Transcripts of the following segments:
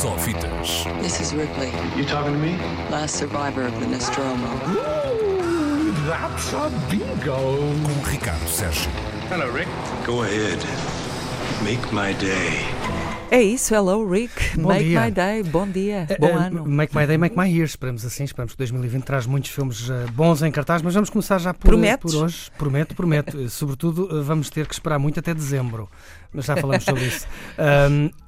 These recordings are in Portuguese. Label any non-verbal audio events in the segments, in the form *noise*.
Só fitas. This is Ripley, You talking to me? last survivor of the Nostromo. Ooh, that's a bingo. Com Ricardo Sérgio. Hello, Rick. Go ahead. Make my day. É isso, hello Rick, Bom make dia. my day, bom dia, Eh, bom eh, ano. Make My Day, Make My Year. Esperamos assim, esperamos que 2020 traz muitos filmes eh, bons em cartaz, mas vamos começar já por, Prometes? por hoje. Prometo, prometo. Eh, Sobretudo, eh, vamos ter que esperar muito até dezembro, mas já falamos sobre isso.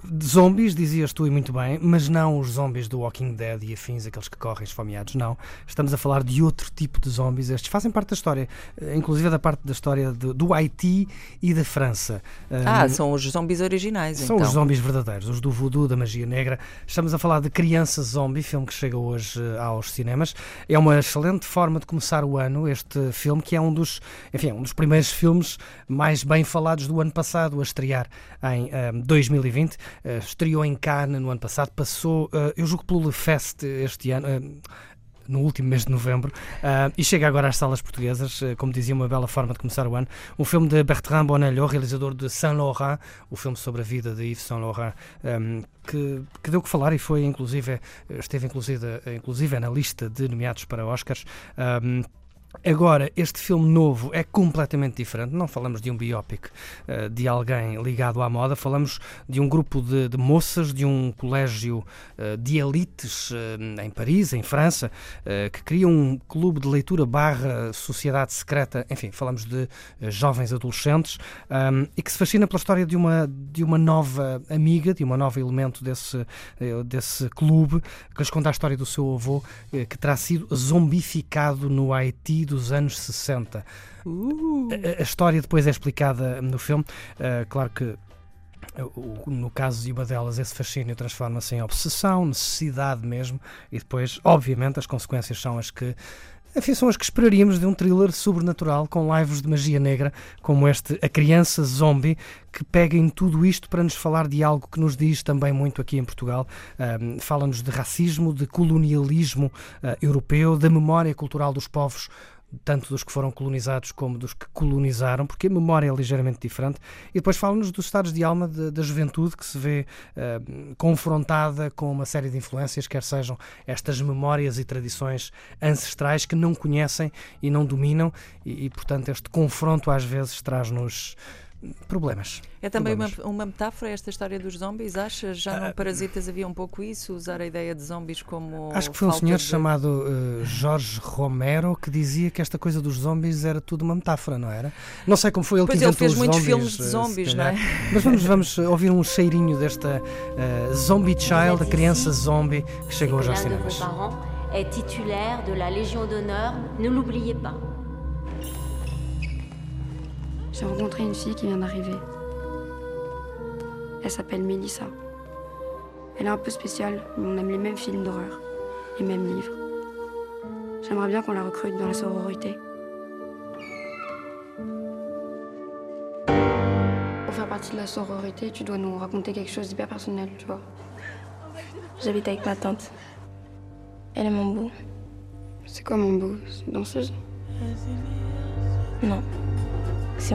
De zombies, dizias tu e muito bem, mas não os zombies do Walking Dead e afins, aqueles que correm esfomeados, não. Estamos a falar de outro tipo de zombies. Estes fazem parte da história, eh, inclusive da parte da história de- do Haiti e da França. Ah, Ahm, são os zombies originais, são então. os zombies verdadeiros, os do voodoo, da magia negra. Estamos a falar de Criança Zombie, filme que chega hoje eh, aos cinemas. É uma excelente forma de começar o ano, este filme, que é um dos, enfim, é um dos primeiros filmes mais bem falados do ano passado, a estrear em eh, 2020. Eh, estreou em Cannes no ano passado, passou, eh, eu julgo pelo Le Fest este ano. eh, no último mês de novembro, ah, e chega agora às salas portuguesas, eh, como dizia, uma bela forma de começar o ano. Um filme de Bertrand Bonello, realizador de Saint Laurent, o filme sobre a vida de Yves Saint Laurent, um, que, que deu que falar e foi, inclusive, eh, esteve inclusive, eh, inclusive na lista de nomeados para Oscars. Um, Agora, este filme novo é completamente diferente. Não falamos de um biopic eh, de alguém ligado à moda, falamos de um grupo de, de moças de um colégio eh, de elites eh, em Paris, em França, que criam um clube de leitura barra sociedade secreta. Enfim, falamos de jovens adolescentes ahm, e que se fascina pela história de uma, de uma nova amiga, de uma nova elemento desse, desse clube, que lhes conta a história do seu avô, que terá sido zombificado no Haiti dos anos 60. Uh, A, a história depois é explicada no filme. Uh, claro que o- no caso de uma delas, esse fascínio transforma-se em obsessão, necessidade mesmo, e depois, obviamente, as consequências são as que. Enfim, são as que esperaríamos de um thriller sobrenatural com lives de magia negra, como este A Criança Zombie, que pega em tudo isto para nos falar de algo que nos diz também muito aqui em Portugal. Um, Fala-nos de racismo, de colonialismo uh, europeu, da memória cultural dos povos tanto dos que foram colonizados como dos que colonizaram, porque a memória é ligeiramente diferente. E depois fala-nos dos estados de alma da juventude que se vê eh, confrontada com uma série de influências, quer sejam estas memórias e tradições ancestrais que não conhecem e não dominam, e, e, portanto este confronto às vezes traz-nos problemas. é também uma, Problemas. uma metáfora esta história dos zombies, achas? Já no Parasitas havia um pouco isso, usar a ideia de zombies como Acho que foi um senhor de- chamado eh, Jorge Romero que dizia que esta coisa dos zombies era tudo uma metáfora, não era? Não sei como foi ele Pois que ele inventou fez os muitos zombies, filmes de eh, zombies, não é? Mas vamos, vamos ouvir um cheirinho desta eh, Zombie Child, a criança zombie que chega hoje aos cinemas. est titulaire de la Légion d'honneur, ne l'oubliez pas. J'ai rencontré une fille qui vient d'arriver. Elle s'appelle Mélissa. Elle est un peu spéciale, mais on aime les mêmes films d'horreur, les mêmes livres. J'aimerais bien qu'on la recrute dans la sororité. Pour faire partie de la sororité, tu dois nous raconter quelque chose d'hyper personnel, tu vois. J'habite avec ma tante. Elle est mon beau. C'est quoi mon beau? C'est une danseuse? Non. En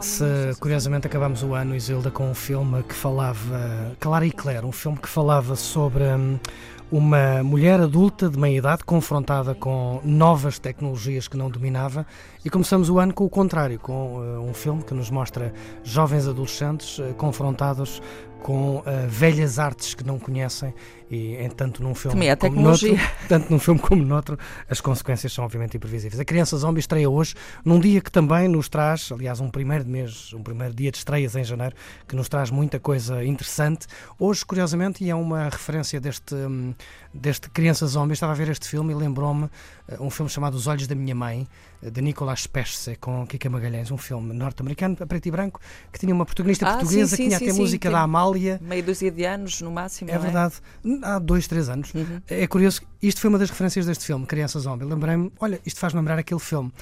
Se 1960. curiosamente acabamos o ano, Isilda, com um filme que falava, Clara e Claire, um filme que falava sobre hum, uma mulher adulta de meia idade confrontada com novas tecnologias que não dominava e começamos o ano com o contrário, com eh, um filme que nos mostra jovens adolescentes eh, confrontados com eh, velhas artes que não conhecem e em tanto num filme Também é como noutro, *laughs* tanto num filme como noutro, as consequências são obviamente imprevisíveis. A Criança Zombie estreia hoje, num dia que também nos traz, aliás, um primeiro de mês, um primeiro dia de estreias em janeiro, que nos traz muita coisa interessante. Hoje, curiosamente, e é uma referência deste, hum, deste Criança Zombie, estava a ver este filme e lembrou-me eh, um filme chamado Os Olhos da Minha Mãe, eh, de Nicolas Pesce, com Kika Magalhães, um filme norte-americano, a preto e branco, que tinha uma protagonista Ah, portuguesa, sim, que tinha sim, até sim, música da Amália. Meia dúzia de anos, no máximo, É não verdade. Há dois, três anos. Uhum. É curioso, isto foi uma das referências deste filme, Criança Zombie. Lembrei-me, olha, isto faz lembrar aquele filme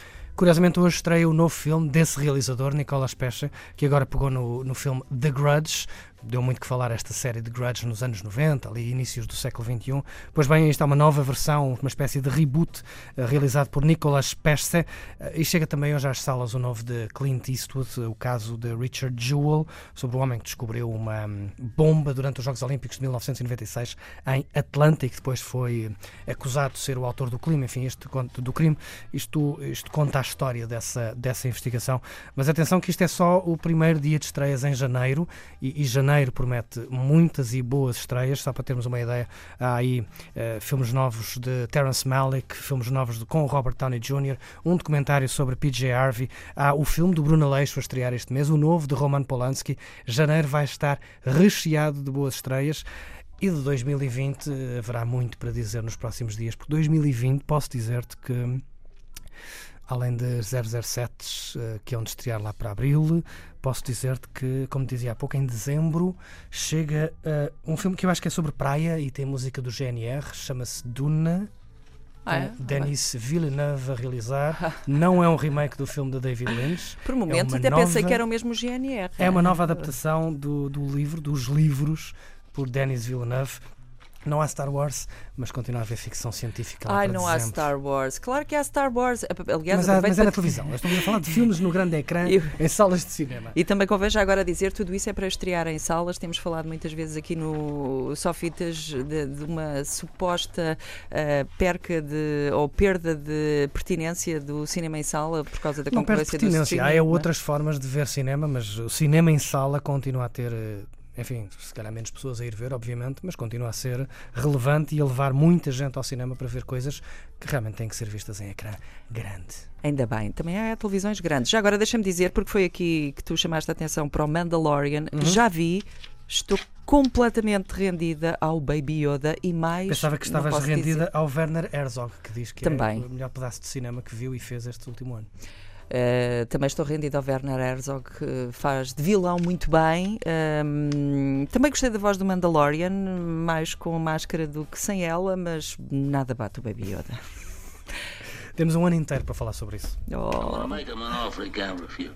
Curiosamente, hoje estreia o novo filme desse realizador, Nicolas Pesce, que agora pegou no, no filme The Grudge. Deu muito que falar esta série de Grudge nos anos 90, ali inícios do século XXI. Pois bem, esta é uma nova versão, uma espécie de reboot eh, realizado por Nicolas Pesce eh, e chega também hoje às salas o novo de Clint Eastwood, o caso de Richard Jewell, sobre o homem que descobriu uma hum, bomba durante os Jogos Olímpicos de 1996 em Atlanta e que depois foi acusado de ser o autor do crime. Enfim, este do crime, isto, isto conta a história dessa, dessa investigação. Mas atenção que isto é só o primeiro dia de estreias em janeiro e, e janeiro promete muitas e boas estreias, só para termos uma ideia. Há aí uh, filmes novos de Terence Malick, filmes novos de, com Robert Downey Jr., um documentário sobre PJ Harvey, há o filme do Bruno Aleixo a estrear este mês, o novo de Roman Polanski. Janeiro vai estar recheado de boas estreias. E de 2020 haverá muito para dizer nos próximos dias, porque 2020 posso dizer-te que além de 007 eh, que é onde estrear lá para abril, posso dizer-te que, como dizia há pouco, em dezembro chega uh, um filme que eu acho que é sobre praia e tem música do GNR, chama-se Duna. Ah, é? Denis Villeneuve a realizar. *laughs* Não é um remake do filme de David Lynch. Por momentos é até nova, pensei que era o mesmo GNR. É uma nova adaptação do, do livro, dos livros, por Denis Villeneuve. Não há Star Wars, mas continua a haver ficção científica. Ai, para não há dezembro. Star Wars. Claro que há Star Wars. Aliás, Mas, há, mas é na para- televisão. Nós Estamos a falar de *laughs* filmes no grande ecrã, Eu- em salas de cinema. E também convém já agora dizer, tudo isso é para estrear em salas. Temos falado muitas vezes aqui no Sofitas de, de uma suposta eh, perca de, ou perda de pertinência do cinema em sala por causa da Não concorrência do pertinência. streaming. Há é outras formas de ver cinema, mas o cinema em sala continua a ter. eh, Enfim, se calhar menos pessoas a ir ver, obviamente, mas continua a ser relevante e a levar muita gente ao cinema para ver coisas que realmente têm que ser vistas em ecrã grande. Ainda bem, também há televisões grandes. Já agora deixa-me dizer, porque foi aqui que tu chamaste a atenção para o Mandalorian, Uhum. já vi, estou completamente rendida ao Baby Yoda e mais. Pensava que estavas rendida dizer. ao Werner Herzog, que diz que Também. é o melhor pedaço de cinema que viu e fez este último ano. Uh, também estou rendida ao Werner Herzog, que faz de vilão muito bem. Um, também gostei da voz do Mandalorian, mais com máscara do que sem ela, mas nada bate o Baby Yoda. Temos um ano inteiro para falar sobre isso. Oh. refuse.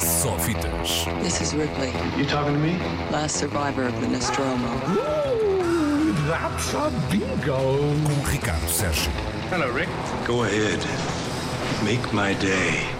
Sofitas. This is Ripley, You talking to me? last survivor of the Nostromo. Ooh, that's a bingo. Com Ricardo Sérgio. Hello, Rick. Go ahead. Make my day.